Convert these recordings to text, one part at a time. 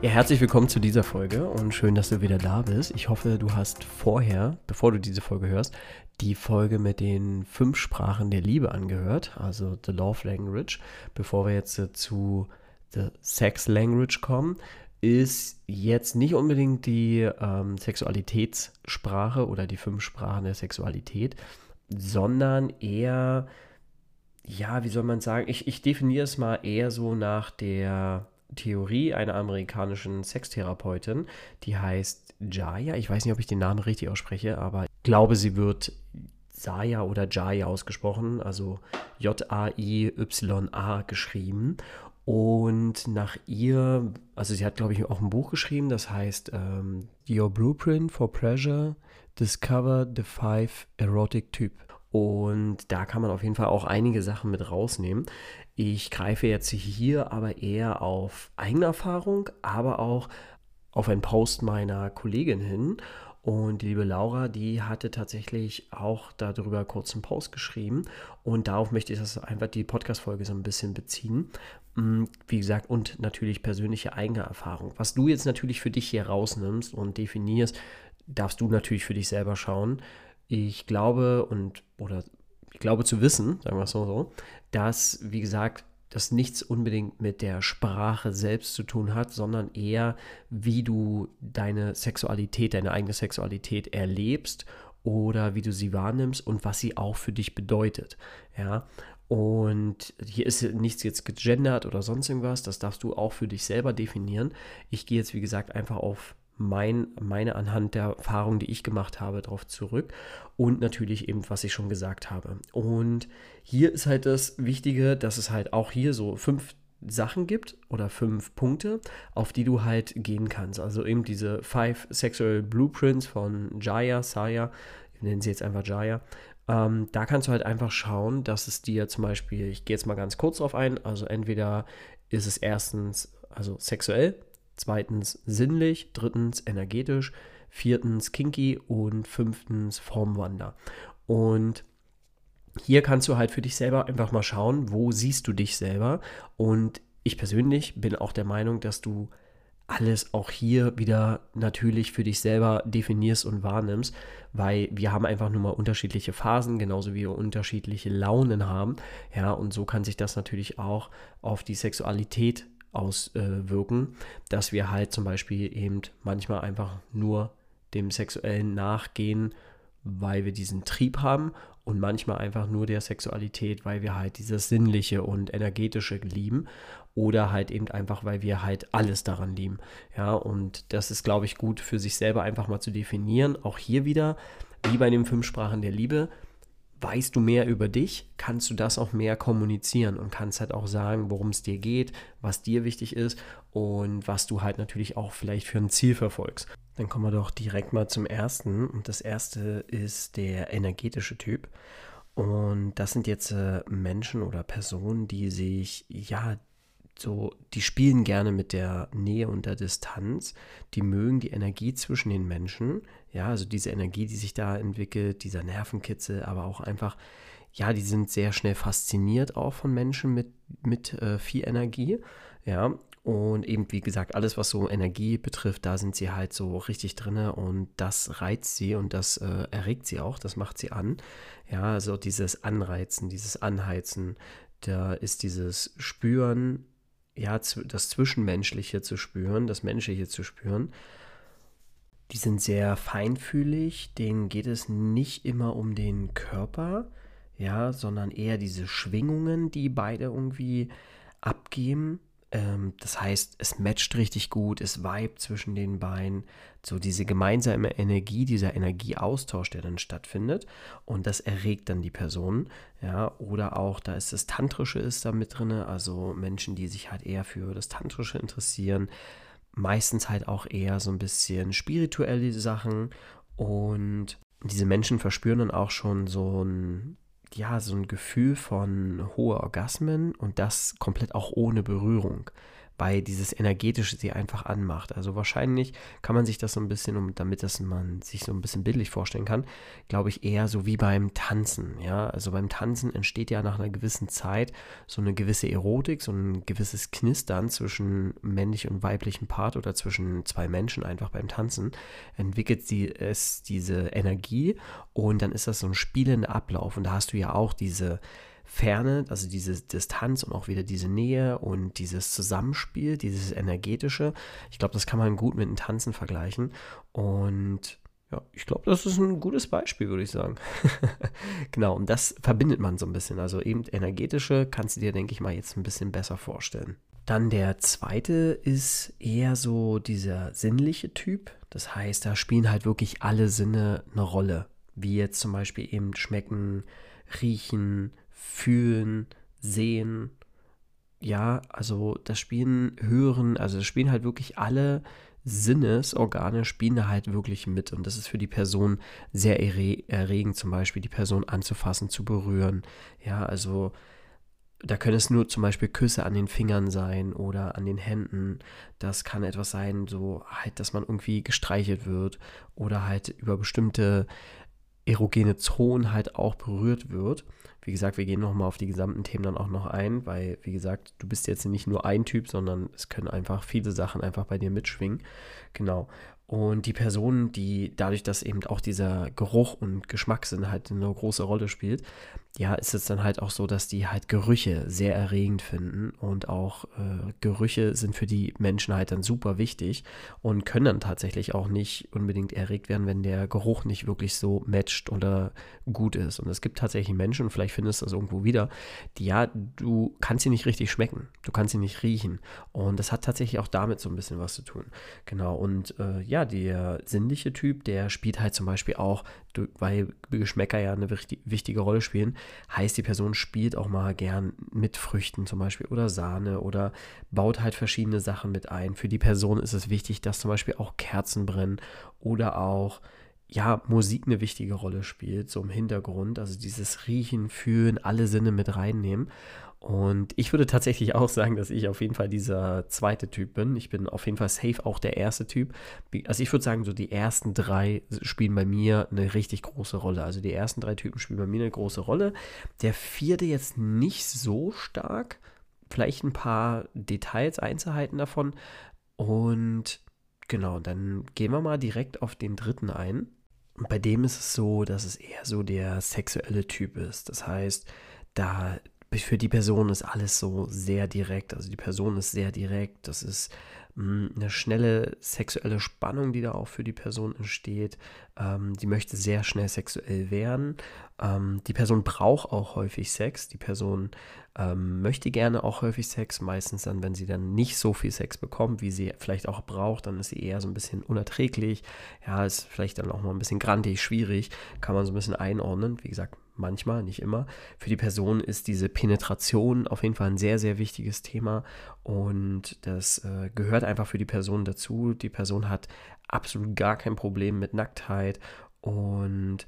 Ja, herzlich willkommen zu dieser Folge und schön, dass du wieder da bist. Ich hoffe, du hast vorher, bevor du diese Folge hörst, die Folge mit den fünf Sprachen der Liebe angehört, also The Love Language. Bevor wir jetzt zu The Sex Language kommen, ist jetzt nicht unbedingt die ähm, Sexualitätssprache oder die fünf Sprachen der Sexualität, sondern eher, ja, wie soll man sagen, ich, ich definiere es mal eher so nach der Theorie einer amerikanischen Sextherapeutin, die heißt Jaya. Ich weiß nicht, ob ich den Namen richtig ausspreche, aber ich glaube, sie wird Saya oder Jaya ausgesprochen, also J-A-I-Y-A geschrieben. Und nach ihr, also sie hat, glaube ich, auch ein Buch geschrieben, das heißt ähm, Your Blueprint for Pleasure, Discover the Five Erotic Type. Und da kann man auf jeden Fall auch einige Sachen mit rausnehmen. Ich greife jetzt hier aber eher auf eigene Erfahrung, aber auch auf einen Post meiner Kollegin hin. Und die liebe Laura, die hatte tatsächlich auch darüber kurz einen Post geschrieben. Und darauf möchte ich das einfach die Podcast-Folge so ein bisschen beziehen. Mm, wie gesagt, und natürlich persönliche eigene Erfahrung. Was du jetzt natürlich für dich hier rausnimmst und definierst, darfst du natürlich für dich selber schauen. Ich glaube und oder ich glaube zu wissen, sagen wir es mal so, dass, wie gesagt, das nichts unbedingt mit der Sprache selbst zu tun hat, sondern eher, wie du deine Sexualität, deine eigene Sexualität erlebst oder wie du sie wahrnimmst und was sie auch für dich bedeutet. Ja, und hier ist nichts jetzt gegendert oder sonst irgendwas, das darfst du auch für dich selber definieren. Ich gehe jetzt, wie gesagt, einfach auf mein, meine anhand der Erfahrungen, die ich gemacht habe, darauf zurück und natürlich eben, was ich schon gesagt habe. Und hier ist halt das Wichtige, dass es halt auch hier so fünf Sachen gibt oder fünf Punkte, auf die du halt gehen kannst. Also eben diese Five Sexual Blueprints von Jaya, Saya, ich nenne sie jetzt einfach Jaya. Ähm, da kannst du halt einfach schauen, dass es dir zum Beispiel, ich gehe jetzt mal ganz kurz drauf ein, also entweder ist es erstens also sexuell, zweitens sinnlich, drittens energetisch, viertens kinky und fünftens Formwander. Und hier kannst du halt für dich selber einfach mal schauen, wo siehst du dich selber. Und ich persönlich bin auch der Meinung, dass du alles auch hier wieder natürlich für dich selber definierst und wahrnimmst, weil wir haben einfach nur mal unterschiedliche Phasen, genauso wie wir unterschiedliche Launen haben. Ja, und so kann sich das natürlich auch auf die Sexualität auswirken, dass wir halt zum Beispiel eben manchmal einfach nur dem Sexuellen nachgehen, weil wir diesen Trieb haben und manchmal einfach nur der Sexualität, weil wir halt dieses Sinnliche und Energetische lieben oder halt eben einfach, weil wir halt alles daran lieben. Ja, und das ist, glaube ich, gut für sich selber einfach mal zu definieren. Auch hier wieder, wie bei den fünf Sprachen der Liebe, weißt du mehr über dich, kannst du das auch mehr kommunizieren und kannst halt auch sagen, worum es dir geht, was dir wichtig ist und was du halt natürlich auch vielleicht für ein Ziel verfolgst. Dann kommen wir doch direkt mal zum ersten und das erste ist der energetische Typ. Und das sind jetzt äh, Menschen oder Personen, die sich ja so, die spielen gerne mit der Nähe und der Distanz, die mögen die Energie zwischen den Menschen, ja, also diese Energie, die sich da entwickelt, dieser Nervenkitzel, aber auch einfach, ja, die sind sehr schnell fasziniert auch von Menschen mit, mit äh, viel Energie, ja, und eben, wie gesagt, alles, was so Energie betrifft, da sind sie halt so richtig drin und das reizt sie und das äh, erregt sie auch, das macht sie an. Ja, also dieses Anreizen, dieses Anheizen, da ist dieses Spüren ja, das Zwischenmenschliche zu spüren, das Menschliche zu spüren. Die sind sehr feinfühlig, denen geht es nicht immer um den Körper, ja, sondern eher diese Schwingungen, die beide irgendwie abgeben. Ähm, das heißt, es matcht richtig gut, es vibet zwischen den Beinen, so diese gemeinsame Energie, dieser Energieaustausch, der dann stattfindet. Und das erregt dann die Person, ja, oder auch, da ist das Tantrische ist da mit drin, also Menschen, die sich halt eher für das Tantrische interessieren, meistens halt auch eher so ein bisschen spirituelle Sachen. Und diese Menschen verspüren dann auch schon so ein, ja, so ein Gefühl von hoher Orgasmen und das komplett auch ohne Berührung weil dieses Energetische sie einfach anmacht. Also wahrscheinlich kann man sich das so ein bisschen, um, damit das man sich so ein bisschen bildlich vorstellen kann, glaube ich eher so wie beim Tanzen. Ja, also beim Tanzen entsteht ja nach einer gewissen Zeit so eine gewisse Erotik, so ein gewisses Knistern zwischen männlich und weiblichem Part oder zwischen zwei Menschen einfach beim Tanzen. Entwickelt sie es diese Energie und dann ist das so ein spielender Ablauf und da hast du ja auch diese Ferne, also diese Distanz und auch wieder diese Nähe und dieses Zusammenspiel, dieses energetische. Ich glaube, das kann man gut mit dem Tanzen vergleichen. Und ja, ich glaube, das ist ein gutes Beispiel, würde ich sagen. genau, und das verbindet man so ein bisschen. Also eben energetische kannst du dir, denke ich mal, jetzt ein bisschen besser vorstellen. Dann der zweite ist eher so dieser sinnliche Typ. Das heißt, da spielen halt wirklich alle Sinne eine Rolle. Wie jetzt zum Beispiel eben schmecken, riechen, fühlen, sehen. Ja, also das Spielen, hören, also das spielen halt wirklich alle Sinnesorgane spielen da halt wirklich mit. Und das ist für die Person sehr erregend, zum Beispiel die Person anzufassen, zu berühren. Ja, also da können es nur zum Beispiel Küsse an den Fingern sein oder an den Händen. Das kann etwas sein, so halt, dass man irgendwie gestreichelt wird oder halt über bestimmte erogene Zonen halt auch berührt wird. Wie gesagt, wir gehen nochmal auf die gesamten Themen dann auch noch ein, weil, wie gesagt, du bist jetzt nicht nur ein Typ, sondern es können einfach viele Sachen einfach bei dir mitschwingen. Genau. Und die Person, die dadurch, dass eben auch dieser Geruch und Geschmackssinn halt eine große Rolle spielt, ja, ist es dann halt auch so, dass die halt Gerüche sehr erregend finden und auch äh, Gerüche sind für die Menschen halt dann super wichtig und können dann tatsächlich auch nicht unbedingt erregt werden, wenn der Geruch nicht wirklich so matcht oder gut ist. Und es gibt tatsächlich Menschen, und vielleicht findest du das irgendwo wieder, die ja, du kannst sie nicht richtig schmecken, du kannst sie nicht riechen. Und das hat tatsächlich auch damit so ein bisschen was zu tun. Genau, und äh, ja, der sinnliche Typ, der spielt halt zum Beispiel auch, weil Geschmäcker ja eine wichtige Rolle spielen, heißt, die Person spielt auch mal gern mit Früchten zum Beispiel oder Sahne oder baut halt verschiedene Sachen mit ein. Für die Person ist es wichtig, dass zum Beispiel auch Kerzen brennen oder auch ja, Musik eine wichtige Rolle spielt, so im Hintergrund. Also dieses Riechen, Fühlen, alle Sinne mit reinnehmen. Und ich würde tatsächlich auch sagen, dass ich auf jeden Fall dieser zweite Typ bin. Ich bin auf jeden Fall safe auch der erste Typ. Also ich würde sagen, so die ersten drei spielen bei mir eine richtig große Rolle. Also die ersten drei Typen spielen bei mir eine große Rolle. Der vierte jetzt nicht so stark. Vielleicht ein paar Details, Einzelheiten davon. Und genau, dann gehen wir mal direkt auf den dritten ein. Und bei dem ist es so, dass es eher so der sexuelle Typ ist. Das heißt, da für die Person ist alles so sehr direkt. Also die Person ist sehr direkt. Das ist hm, eine schnelle sexuelle Spannung, die da auch für die Person entsteht. Ähm, die möchte sehr schnell sexuell werden. Ähm, die Person braucht auch häufig Sex. Die Person ähm, möchte gerne auch häufig Sex. Meistens dann, wenn sie dann nicht so viel Sex bekommt, wie sie vielleicht auch braucht, dann ist sie eher so ein bisschen unerträglich. Ja, ist vielleicht dann auch mal ein bisschen grantig, schwierig. Kann man so ein bisschen einordnen. Wie gesagt, manchmal, nicht immer. Für die Person ist diese Penetration auf jeden Fall ein sehr, sehr wichtiges Thema und das äh, gehört einfach für die Person dazu. Die Person hat absolut gar kein Problem mit Nacktheit und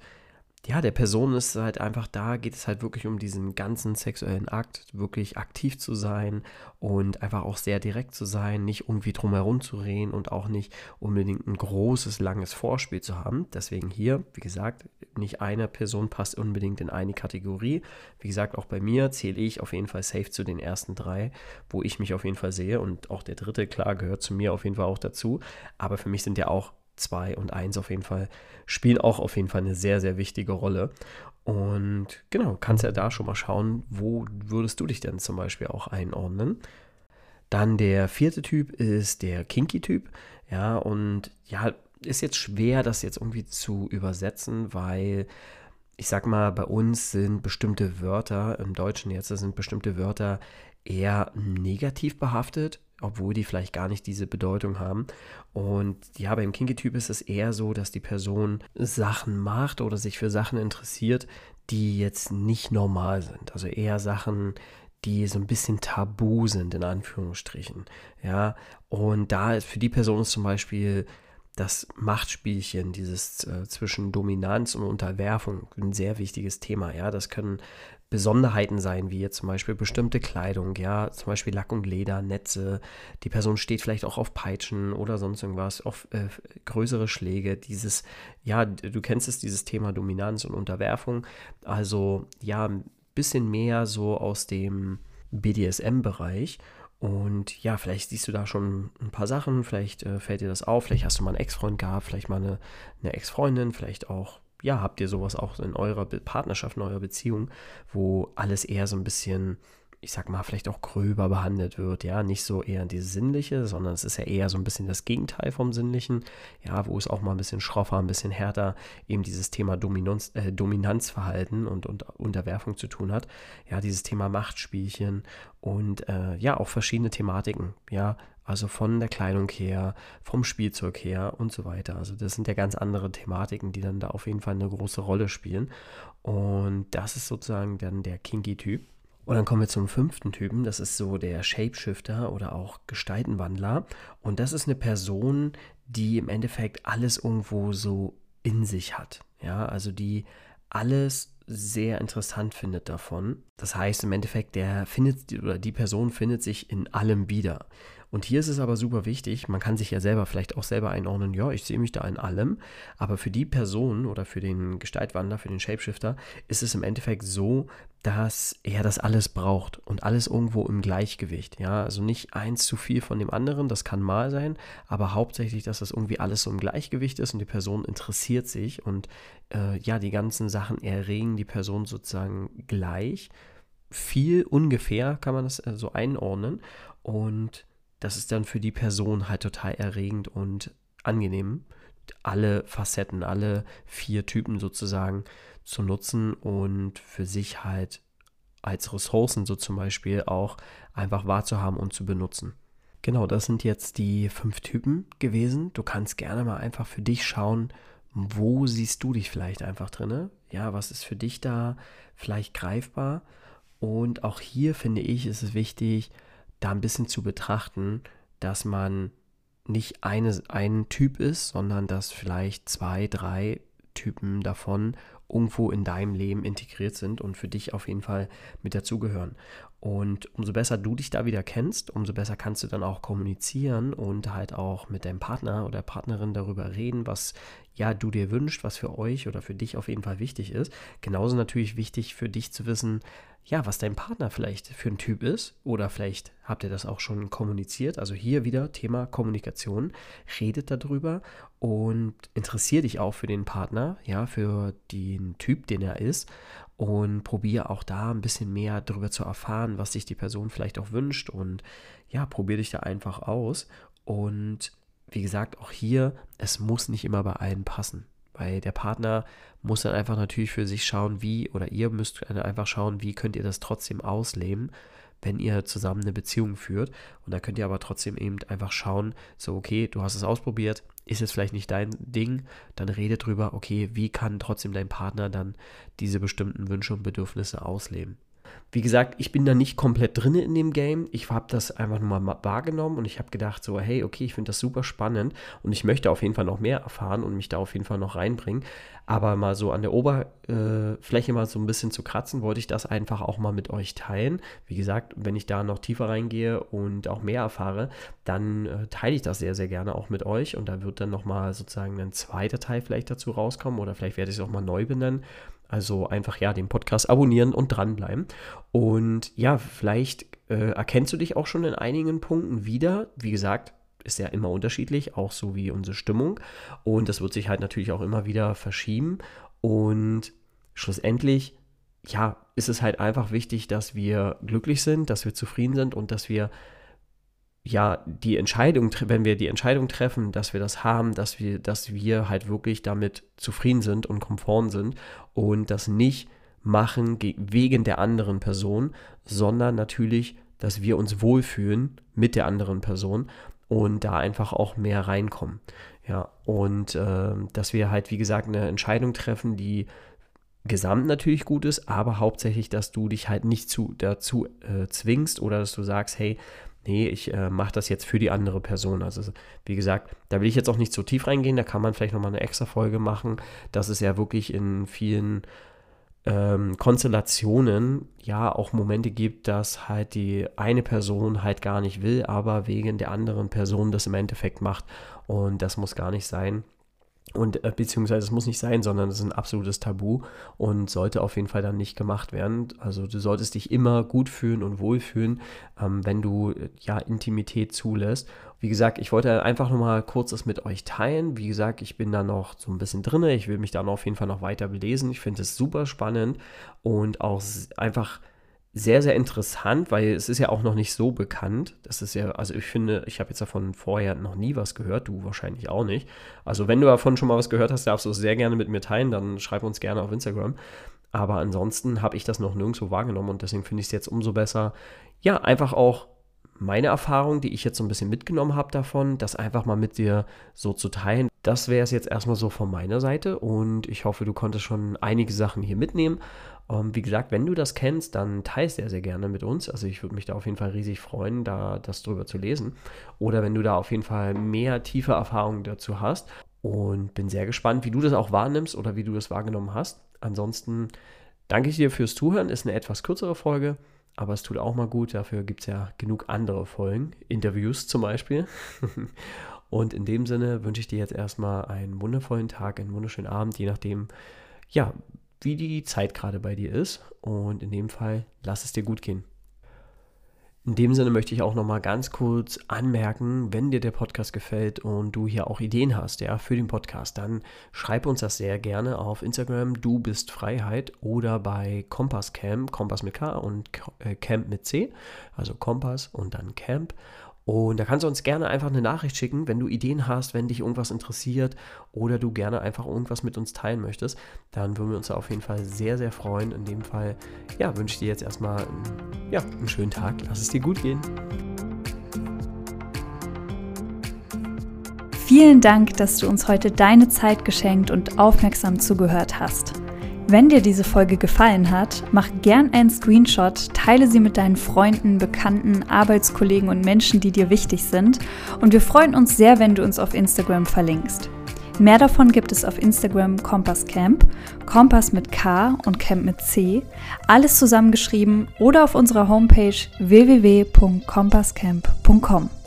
ja, der Person ist halt einfach da, geht es halt wirklich um diesen ganzen sexuellen Akt, wirklich aktiv zu sein und einfach auch sehr direkt zu sein, nicht irgendwie drumherum zu reden und auch nicht unbedingt ein großes, langes Vorspiel zu haben. Deswegen hier, wie gesagt, nicht eine Person passt unbedingt in eine Kategorie. Wie gesagt, auch bei mir zähle ich auf jeden Fall safe zu den ersten drei, wo ich mich auf jeden Fall sehe und auch der dritte, klar, gehört zu mir auf jeden Fall auch dazu. Aber für mich sind ja auch 2 und 1 auf jeden Fall spielen auch auf jeden Fall eine sehr, sehr wichtige Rolle. Und genau, kannst ja da schon mal schauen, wo würdest du dich denn zum Beispiel auch einordnen. Dann der vierte Typ ist der Kinky-Typ. Ja, und ja, ist jetzt schwer, das jetzt irgendwie zu übersetzen, weil ich sag mal, bei uns sind bestimmte Wörter, im Deutschen jetzt sind bestimmte Wörter eher negativ behaftet obwohl die vielleicht gar nicht diese Bedeutung haben. Und ja, beim Kinky-Typ ist es eher so, dass die Person Sachen macht oder sich für Sachen interessiert, die jetzt nicht normal sind. Also eher Sachen, die so ein bisschen tabu sind, in Anführungsstrichen. Ja, und da ist für die Person ist zum Beispiel das Machtspielchen, dieses äh, zwischen Dominanz und Unterwerfung, ein sehr wichtiges Thema. Ja, das können Besonderheiten sein, wie jetzt zum Beispiel bestimmte Kleidung, ja, zum Beispiel Lack und Leder, Netze. Die Person steht vielleicht auch auf Peitschen oder sonst irgendwas, auf äh, größere Schläge. Dieses, ja, du kennst es, dieses Thema Dominanz und Unterwerfung. Also ja, ein bisschen mehr so aus dem BDSM-Bereich. Und ja, vielleicht siehst du da schon ein paar Sachen, vielleicht äh, fällt dir das auf, vielleicht hast du mal einen Ex-Freund gehabt, vielleicht mal eine, eine Ex-Freundin, vielleicht auch ja, habt ihr sowas auch in eurer Partnerschaft, in eurer Beziehung, wo alles eher so ein bisschen, ich sag mal, vielleicht auch gröber behandelt wird, ja, nicht so eher dieses Sinnliche, sondern es ist ja eher so ein bisschen das Gegenteil vom Sinnlichen, ja, wo es auch mal ein bisschen schroffer, ein bisschen härter eben dieses Thema Dominanz, äh, Dominanzverhalten und, und Unterwerfung zu tun hat, ja, dieses Thema Machtspielchen und äh, ja, auch verschiedene Thematiken, ja, also von der Kleidung her, vom Spielzeug her und so weiter. Also das sind ja ganz andere Thematiken, die dann da auf jeden Fall eine große Rolle spielen. Und das ist sozusagen dann der Kinky-Typ. Und dann kommen wir zum fünften Typen, das ist so der Shapeshifter oder auch Gestaltenwandler. Und das ist eine Person, die im Endeffekt alles irgendwo so in sich hat. Ja, also die alles sehr interessant findet davon. Das heißt im Endeffekt, der findet oder die Person findet sich in allem wieder. Und hier ist es aber super wichtig, man kann sich ja selber vielleicht auch selber einordnen, ja, ich sehe mich da in allem, aber für die Person oder für den Gestaltwandler, für den Shapeshifter ist es im Endeffekt so, dass er das alles braucht und alles irgendwo im Gleichgewicht, ja, also nicht eins zu viel von dem anderen, das kann mal sein, aber hauptsächlich, dass das irgendwie alles so im Gleichgewicht ist und die Person interessiert sich und äh, ja, die ganzen Sachen erregen die Person sozusagen gleich. Viel ungefähr kann man das äh, so einordnen und das ist dann für die Person halt total erregend und angenehm, alle Facetten, alle vier Typen sozusagen zu nutzen und für sich halt als Ressourcen so zum Beispiel auch einfach wahrzuhaben und zu benutzen. Genau, das sind jetzt die fünf Typen gewesen. Du kannst gerne mal einfach für dich schauen, wo siehst du dich vielleicht einfach drinne? Ja, was ist für dich da vielleicht greifbar? Und auch hier finde ich, ist es wichtig, da ein bisschen zu betrachten, dass man nicht eine, ein Typ ist, sondern dass vielleicht zwei, drei Typen davon irgendwo in deinem Leben integriert sind und für dich auf jeden Fall mit dazugehören. Und umso besser du dich da wieder kennst, umso besser kannst du dann auch kommunizieren und halt auch mit deinem Partner oder Partnerin darüber reden, was ja du dir wünschst, was für euch oder für dich auf jeden Fall wichtig ist. Genauso natürlich wichtig für dich zu wissen, ja, was dein Partner vielleicht für ein Typ ist oder vielleicht habt ihr das auch schon kommuniziert. Also hier wieder Thema Kommunikation. Redet darüber und interessiert dich auch für den Partner, ja, für den Typ, den er ist und probier auch da ein bisschen mehr darüber zu erfahren, was sich die Person vielleicht auch wünscht und ja, probier dich da einfach aus und wie gesagt, auch hier, es muss nicht immer bei allen passen. Weil der Partner muss dann einfach natürlich für sich schauen, wie, oder ihr müsst einfach schauen, wie könnt ihr das trotzdem ausleben, wenn ihr zusammen eine Beziehung führt. Und da könnt ihr aber trotzdem eben einfach schauen, so, okay, du hast es ausprobiert, ist jetzt vielleicht nicht dein Ding, dann rede drüber, okay, wie kann trotzdem dein Partner dann diese bestimmten Wünsche und Bedürfnisse ausleben. Wie gesagt, ich bin da nicht komplett drin in dem Game. Ich habe das einfach nur mal wahrgenommen und ich habe gedacht so, hey, okay, ich finde das super spannend und ich möchte auf jeden Fall noch mehr erfahren und mich da auf jeden Fall noch reinbringen. Aber mal so an der Oberfläche mal so ein bisschen zu kratzen, wollte ich das einfach auch mal mit euch teilen. Wie gesagt, wenn ich da noch tiefer reingehe und auch mehr erfahre, dann äh, teile ich das sehr, sehr gerne auch mit euch und da wird dann nochmal sozusagen ein zweiter Teil vielleicht dazu rauskommen oder vielleicht werde ich es auch mal neu benennen. Also einfach ja den Podcast abonnieren und dranbleiben. Und ja, vielleicht äh, erkennst du dich auch schon in einigen Punkten wieder. Wie gesagt, ist ja immer unterschiedlich, auch so wie unsere Stimmung. Und das wird sich halt natürlich auch immer wieder verschieben. Und schlussendlich, ja, ist es halt einfach wichtig, dass wir glücklich sind, dass wir zufrieden sind und dass wir ja, die Entscheidung, wenn wir die Entscheidung treffen, dass wir das haben, dass wir, dass wir halt wirklich damit zufrieden sind und konform sind und das nicht machen wegen der anderen Person, sondern natürlich, dass wir uns wohlfühlen mit der anderen Person und da einfach auch mehr reinkommen. Ja, und äh, dass wir halt, wie gesagt, eine Entscheidung treffen, die gesamt natürlich gut ist, aber hauptsächlich, dass du dich halt nicht zu, dazu äh, zwingst oder dass du sagst, hey, nee, ich äh, mache das jetzt für die andere Person. Also wie gesagt, da will ich jetzt auch nicht so tief reingehen, da kann man vielleicht nochmal eine extra Folge machen. Das ist ja wirklich in vielen ähm, Konstellationen ja auch Momente gibt, dass halt die eine Person halt gar nicht will, aber wegen der anderen Person das im Endeffekt macht. Und das muss gar nicht sein. Und äh, beziehungsweise es muss nicht sein, sondern es ist ein absolutes Tabu und sollte auf jeden Fall dann nicht gemacht werden. Also du solltest dich immer gut fühlen und wohlfühlen, ähm, wenn du äh, ja Intimität zulässt. Wie gesagt, ich wollte einfach nochmal kurz das mit euch teilen. Wie gesagt, ich bin da noch so ein bisschen drin. Ich will mich da auf jeden Fall noch weiter belesen. Ich finde es super spannend und auch einfach sehr, sehr interessant, weil es ist ja auch noch nicht so bekannt. Das ist ja, also ich finde, ich habe jetzt davon vorher noch nie was gehört, du wahrscheinlich auch nicht. Also wenn du davon schon mal was gehört hast, darfst du es sehr gerne mit mir teilen, dann schreib uns gerne auf Instagram. Aber ansonsten habe ich das noch nirgendwo wahrgenommen und deswegen finde ich es jetzt umso besser, ja, einfach auch meine Erfahrung, die ich jetzt so ein bisschen mitgenommen habe davon, das einfach mal mit dir so zu teilen. Das wäre es jetzt erstmal so von meiner Seite und ich hoffe, du konntest schon einige Sachen hier mitnehmen. Ähm, wie gesagt, wenn du das kennst, dann teilst sehr, sehr gerne mit uns. Also ich würde mich da auf jeden Fall riesig freuen, da das drüber zu lesen. Oder wenn du da auf jeden Fall mehr tiefe Erfahrungen dazu hast. Und bin sehr gespannt, wie du das auch wahrnimmst oder wie du das wahrgenommen hast. Ansonsten danke ich dir fürs Zuhören. Ist eine etwas kürzere Folge, aber es tut auch mal gut. Dafür gibt es ja genug andere Folgen, Interviews zum Beispiel. Und in dem Sinne wünsche ich dir jetzt erstmal einen wundervollen Tag, einen wunderschönen Abend, je nachdem, ja, wie die Zeit gerade bei dir ist. Und in dem Fall, lass es dir gut gehen. In dem Sinne möchte ich auch noch mal ganz kurz anmerken, wenn dir der Podcast gefällt und du hier auch Ideen hast, ja, für den Podcast, dann schreib uns das sehr gerne auf Instagram, du bist Freiheit oder bei Kompass Camp, Kompass mit K und äh, Camp mit C, also Kompass und dann Camp. Und da kannst du uns gerne einfach eine Nachricht schicken, wenn du Ideen hast, wenn dich irgendwas interessiert oder du gerne einfach irgendwas mit uns teilen möchtest. Dann würden wir uns auf jeden Fall sehr, sehr freuen. In dem Fall, ja, wünsche ich dir jetzt erstmal einen, ja, einen schönen Tag. Lass es dir gut gehen. Vielen Dank, dass du uns heute deine Zeit geschenkt und aufmerksam zugehört hast. Wenn dir diese Folge gefallen hat, mach gern einen Screenshot, teile sie mit deinen Freunden, Bekannten, Arbeitskollegen und Menschen, die dir wichtig sind. Und wir freuen uns sehr, wenn du uns auf Instagram verlinkst. Mehr davon gibt es auf Instagram Kompass Camp, Kompass mit K und Camp mit C, alles zusammengeschrieben oder auf unserer Homepage www.kompasscamp.com.